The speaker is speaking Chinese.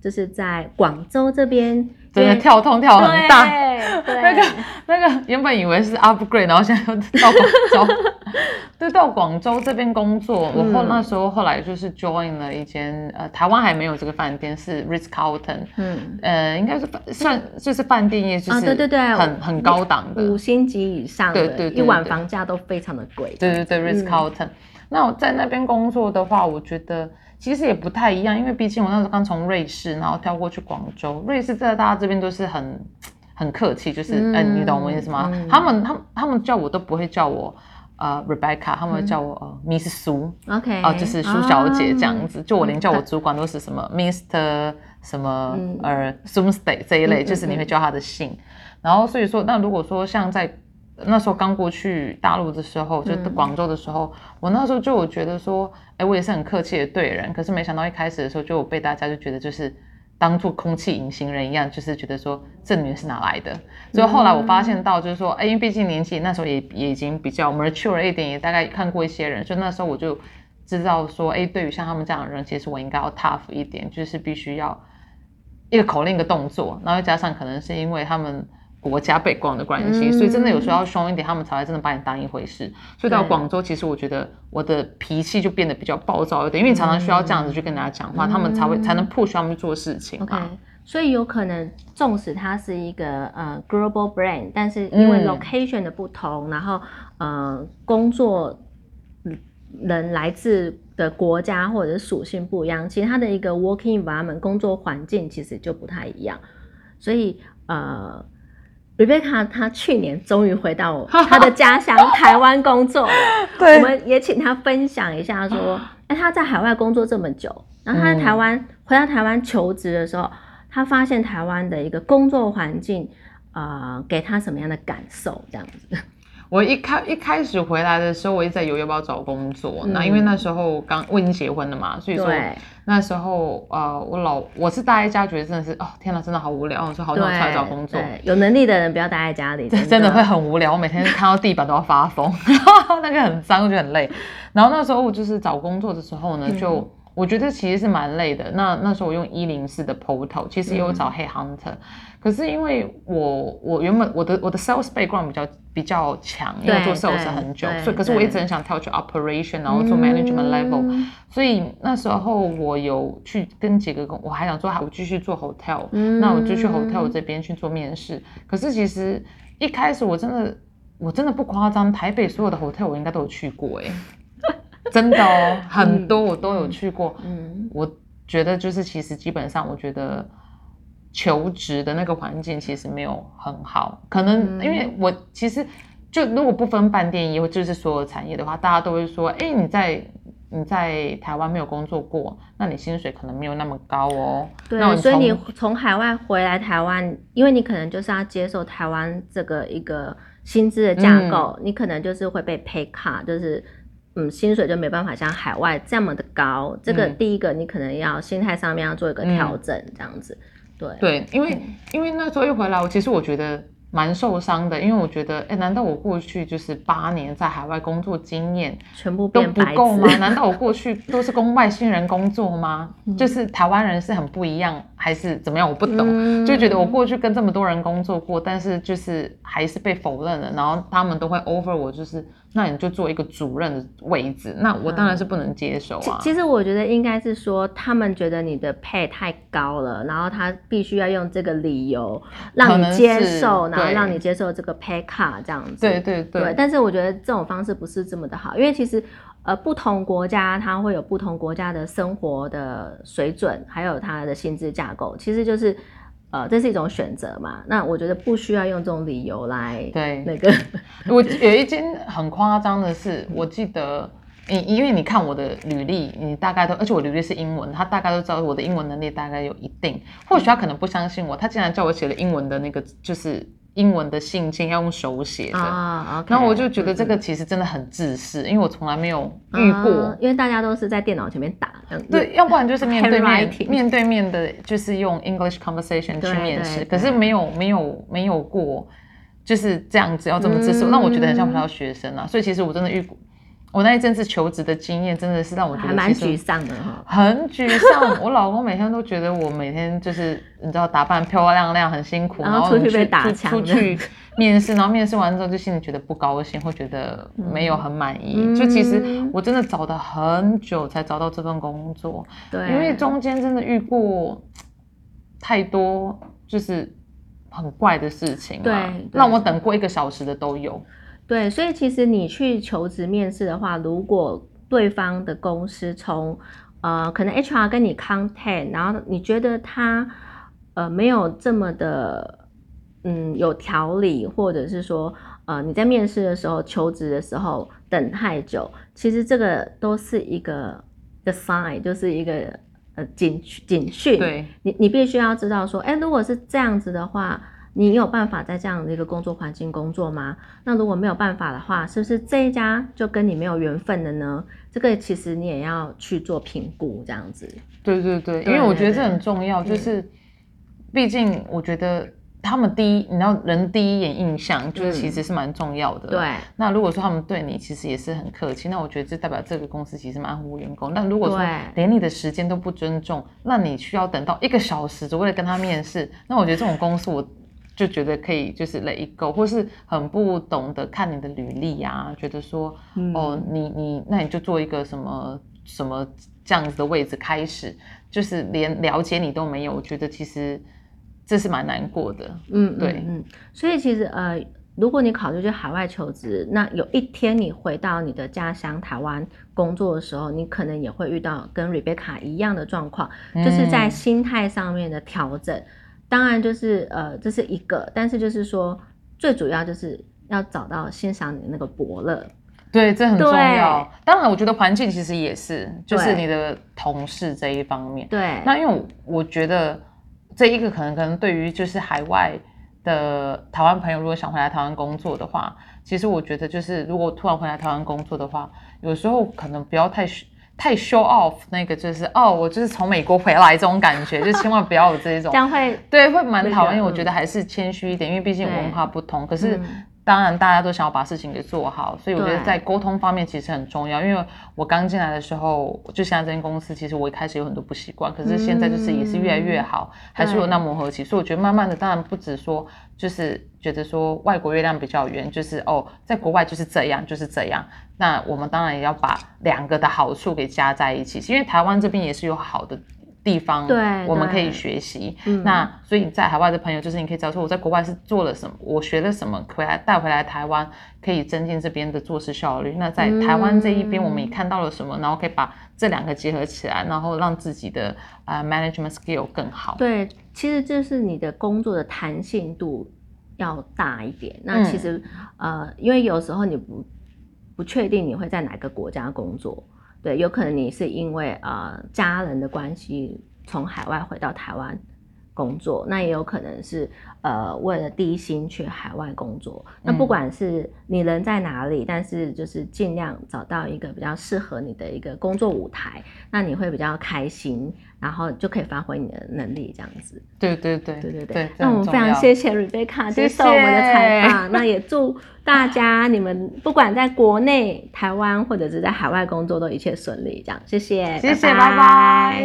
就是在广州这边，真的跳通跳很大。对，那个那个原本以为是 upgrade，然后现在又到广州，对，到广州这边工作。我后那时候后来就是 join 了一间呃，台湾还没有这个饭店，是 Ritz Carlton，嗯，呃，应该是算就是饭店业，就是对对对，很很高档的五星级以上的，对对，一晚房价都非常的贵。对对对，Ritz Carlton。那我在那边工作的话，我觉得其实也不太一样，因为毕竟我那时候刚从瑞士，然后跳过去广州。瑞士在大家这边都是很很客气，就是嗯，你懂我意思吗？他们他他们叫我都不会叫我呃 Rebecca，他们会叫我呃 Miss 苏，OK，哦，就是苏小姐这样子。就我连叫我主管都是什么 Mr 什么呃 s o m s t a y 这一类，就是你会叫他的姓。然后所以说，那如果说像在那时候刚过去大陆的时候，就广州的时候，我那时候就有觉得说，哎，我也是很客气的对人，可是没想到一开始的时候，就被大家就觉得就是当做空气隐形人一样，就是觉得说这女人是哪来的。所以后来我发现到就是说，哎，因为毕竟年纪那时候也也已经比较 mature 一点，也大概看过一些人，所以那时候我就知道说，哎，对于像他们这样的人，其实我应该要 tough 一点，就是必须要一个口令一个动作，然后加上可能是因为他们。国家背光的关系，所以真的有时候要凶一点，他们才会真的把你当一回事。所以到广州，其实我觉得我的脾气就变得比较暴躁一点，因为你常常需要这样子去跟大家讲话，他们才会才能 push 他们去做事情。OK，所以有可能，纵使它是一个呃 global brand，但是因为 location 的不同，然后呃工作人来自的国家或者是属性不一样，其实它的一个 working environment 工作环境其实就不太一样。所以呃。Rebecca，她去年终于回到 她的家乡台湾工作了。对，我们也请她分享一下，说，哎，她在海外工作这么久，然后她在台湾回到台湾求职的时候，她发现台湾的一个工作环境，呃，给她什么样的感受？这样子。我一开一开始回来的时候，我一直在犹豫要不要找工作。那因为那时候刚我已经结婚了嘛，所以说那时候呃，我老我是待在家，觉得真的是哦，天哪，真的好无聊。我说好想出来找工作。有能力的人不要待在家里，真的会很无聊。我每天看到地板都要发疯，那个很脏，就很累。然后那时候我就是找工作的时候呢，就我觉得其实是蛮累的。那那时候我用一零四的 portal，其实也有找 Hey Hunter。可是因为我我原本我的我的 sales background 比较比较强，因为做 sales 很久，所以可是我一直很想跳去 operation，然后做 management level，所以那时候我有去跟几个工，我还想说还我继续做 hotel，那我就去 hotel 这边去做面试。可是其实一开始我真的我真的不夸张，台北所有的 hotel 我应该都有去过，哎，真的哦，很多我都有去过。嗯，我觉得就是其实基本上我觉得。求职的那个环境其实没有很好，可能因为我其实就如果不分饭店业或就是所有产业的话，大家都会说，哎，你在你在台湾没有工作过，那你薪水可能没有那么高哦。对，所以你从海外回来台湾，因为你可能就是要接受台湾这个一个薪资的架构，你可能就是会被 pay cut，就是嗯，薪水就没办法像海外这么的高。这个第一个，你可能要心态上面要做一个调整，这样子。对对，因为因为那时候一回来，我其实我觉得蛮受伤的，因为我觉得，哎，难道我过去就是八年在海外工作经验全部都不够吗？难道我过去都是跟外星人工作吗？就是台湾人是很不一样，还是怎么样？我不懂，就觉得我过去跟这么多人工作过，但是就是还是被否认了，然后他们都会 over 我，就是。那你就做一个主任的位置，那我当然是不能接受啊。其实我觉得应该是说，他们觉得你的 pay 太高了，然后他必须要用这个理由让你接受，然后让你接受这个 pay cut 这样子。对对对。但是我觉得这种方式不是这么的好，因为其实呃不同国家它会有不同国家的生活的水准，还有它的薪资架构，其实就是。呃，这是一种选择嘛？那我觉得不需要用这种理由来对那个。我有一件很夸张的事，我记得你，因为你看我的履历，你大概都，而且我履历是英文，他大概都知道我的英文能力大概有一定。或许他可能不相信我，他竟然叫我写了英文的那个，就是。英文的信件要用手写的，然后我就觉得这个其实真的很自私，因为我从来没有遇过，因为大家都是在电脑前面打，对，要不然就是面对面 面对面的，就是用 English conversation 去面试，可是没有没有没有过就是这样子要这么自私，那我觉得很像不像学生啊，所以其实我真的遇过。我那一阵子求职的经验，真的是让我觉得还蛮沮丧的哈。很沮丧。我老公每天都觉得我每天就是你知道打扮漂漂亮亮很辛苦，然后出去被打出枪出去 面试，然后面试完之后就心里觉得不高兴，会觉得没有很满意。就其实嗯我真的找了很久才找到这份工作，对，因为中间真的遇过太多就是很怪的事情对让我等过一个小时的都有。对，所以其实你去求职面试的话，如果对方的公司从呃可能 HR 跟你 contact，然后你觉得他呃没有这么的嗯有条理，或者是说呃你在面试的时候求职的时候等太久，其实这个都是一个的 sign，就是一个呃警警讯。对，你你必须要知道说，哎，如果是这样子的话，你有办法在这样的一个工作环境工作吗？那如果没有办法的话，是不是这一家就跟你没有缘分了呢？这个其实你也要去做评估，这样子。对对对，因为我觉得这很重要，就嗯是毕竟我觉得他们第一，你知道人第一眼印象就是其实是蛮重要的。。嗯对那如果说他们对你其实也是很客气，那我觉得这代表这个公司其实蛮护员工。但如果说连你的时间都不尊重，那你需要等到一个小时只为了跟他面试，那我觉得这种公司我。就觉得可以，就是 let it go，或是很不懂得看你的履历啊，觉得说，嗯哦，你你那你就做一个什么什么这样子的位置开始，就是连了解你都没有，我觉得其实这是蛮难过的。嗯，对嗯嗯。所以其实呃，如果你考虑去海外求职，那有一天你回到你的家乡台湾工作的时候，你可能也会遇到跟 Rebecca 一样的状况，就是在嗯心态上面的调整。当然，就是呃，这是一个，但是就是说，最主要就是要找到欣赏你的那个伯乐。对，这很重要。当然，我觉得环境其实也是，就是你的同事这一方面。对，那因为我我觉得这一个可能可能对于就是海外的台湾朋友，如果想回来台湾工作的话，其实我觉得就是如果突然回来台湾工作的话，有时候可能不要太太 show off 那个就是哦，我就是从美国回来这种感觉，就千万不要有这一种这。样会对，会蛮讨厌。我觉得还是谦虚一点，因为毕竟文化不同。可是嗯当然大家都想要把事情给做好，所以我觉得在沟通方面其实很重要。因为我刚进来的时候，就现在这间公司，其实我一开始有很多不习惯，可是现在就是也是越来越好，还是有那磨合期。所以我觉得慢慢的，当然不止说就是觉得说外国月亮比较圆，就是哦，在国外就是这样，就是这样。那我们当然也要把两个的好处给加在一起，因为台湾这边也是有好的地方，对我们可以学习。嗯那所以在海外的朋友，就是你可以知道说我在国外是做了什么，我学了什么，回来带回来台湾可以增进这边的做事效率。那在台湾这一边，嗯我们也看到了什么，然后可以把这两个结合起来，然后让自己的呃 management skill 更好。对，其实就是你的工作的弹性度要大一点。那嗯其实、呃，因为有时候你不不确定你会在哪个国家工作，对，有可能你是因为呃家人的关系从海外回到台湾工作，那也有可能是呃为了低薪去海外工作。那不嗯管是你人在哪里，但是就是尽量找到一个比较适合你的一个工作舞台，那你会比较开心，然后就可以发挥你的能力，这样子。对对对对对对，对，那我们非常谢谢 Rebecca 接受我们的采访，那也祝 大家你们不管在国内、台湾或者是在海外工作都一切顺利，这样谢谢，谢谢，拜拜。